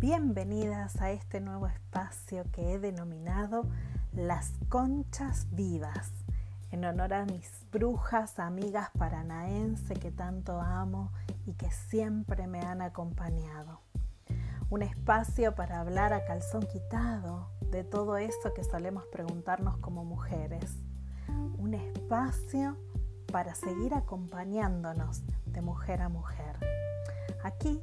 Bienvenidas a este nuevo espacio que he denominado Las Conchas Vivas, en honor a mis brujas, amigas paranaense que tanto amo y que siempre me han acompañado. Un espacio para hablar a calzón quitado de todo eso que solemos preguntarnos como mujeres. Un espacio para seguir acompañándonos de mujer a mujer. Aquí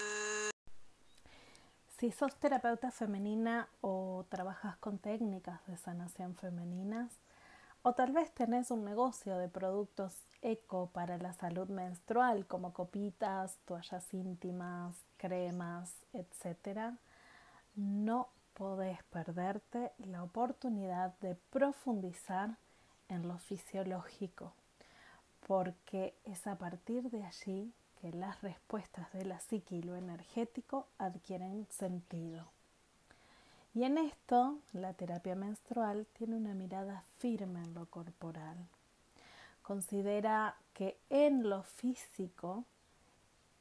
Si sos terapeuta femenina o trabajas con técnicas de sanación femeninas, o tal vez tenés un negocio de productos eco para la salud menstrual como copitas, toallas íntimas, cremas, etc., no podés perderte la oportunidad de profundizar en lo fisiológico, porque es a partir de allí que las respuestas de la psique y lo energético adquieren sentido. Y en esto, la terapia menstrual tiene una mirada firme en lo corporal. Considera que en lo físico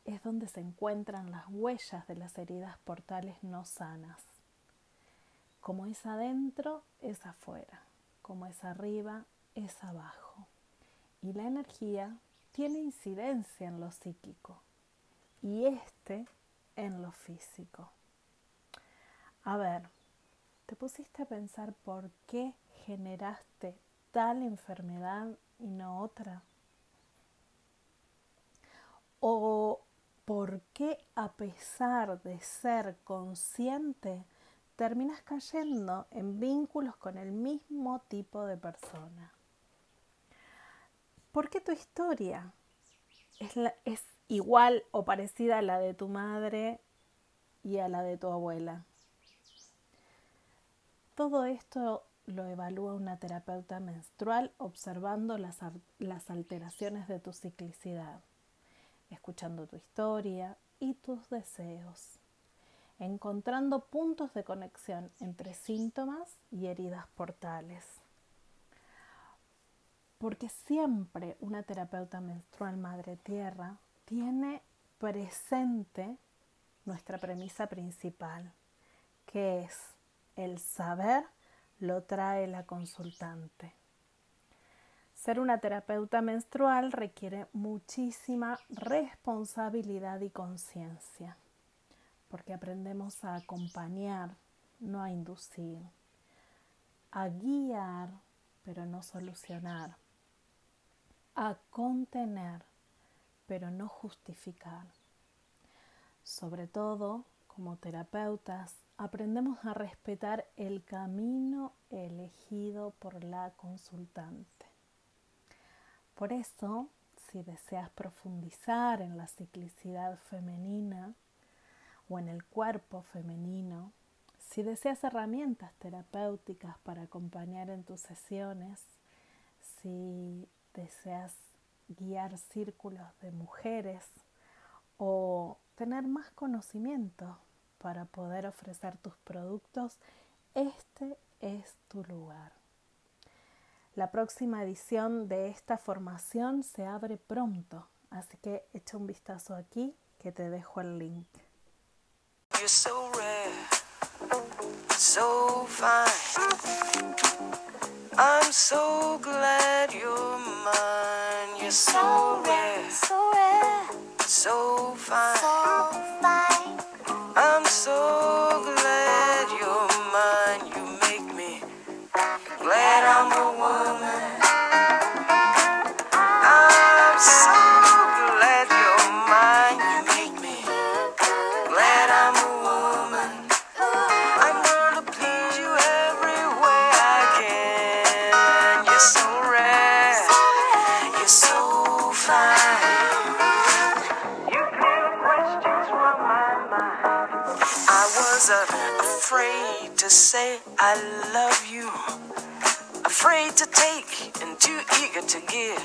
es donde se encuentran las huellas de las heridas portales no sanas. Como es adentro, es afuera. Como es arriba, es abajo. Y la energía tiene incidencia en lo psíquico y este en lo físico. A ver, ¿te pusiste a pensar por qué generaste tal enfermedad y no otra? ¿O por qué a pesar de ser consciente terminas cayendo en vínculos con el mismo tipo de persona? ¿Por qué tu historia es, igual o parecida a la de tu madre y a la de tu abuela? Todo esto lo evalúa una terapeuta menstrual observando las alteraciones de tu ciclicidad, escuchando tu historia y tus deseos, encontrando puntos de conexión entre síntomas y heridas portales porque siempre una terapeuta menstrual madre tierra tiene presente nuestra premisa principal, que es el saber lo trae la consultante. Ser una terapeuta menstrual requiere muchísima responsabilidad y conciencia, porque aprendemos a acompañar, no a inducir, a guiar, pero no solucionar, a contener, pero no justificar. Sobre todo, como terapeutas, aprendemos a respetar el camino elegido por la consultante. Por eso, si deseas profundizar en la ciclicidad femenina o en el cuerpo femenino, si deseas herramientas terapéuticas para acompañar en tus sesiones, si deseas guiar círculos de mujeres o tener más conocimiento para poder ofrecer tus productos, este es tu lugar. La próxima edición de esta formación se abre pronto, así que echa un vistazo aquí que te dejo el link. I'm so glad you're mine. You're so rare, so rare, so fine. so a afraid to say I love you. Afraid to take and too eager to give.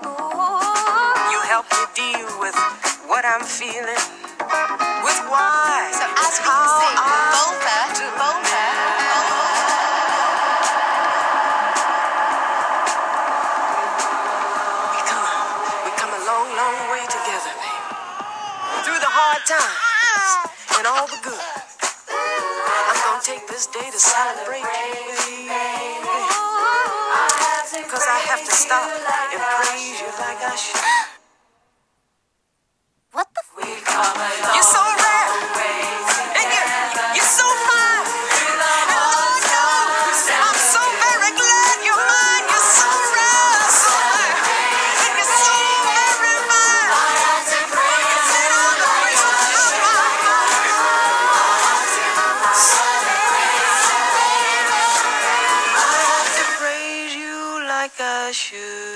You help me deal with what I'm feeling. With why. So as we how can I Volta. Volta, We come, we come a long, long way together, baby. Through the hard times and all the good. Take this day to celebrate you, baby. Cause I have to stop and praise you like I should. I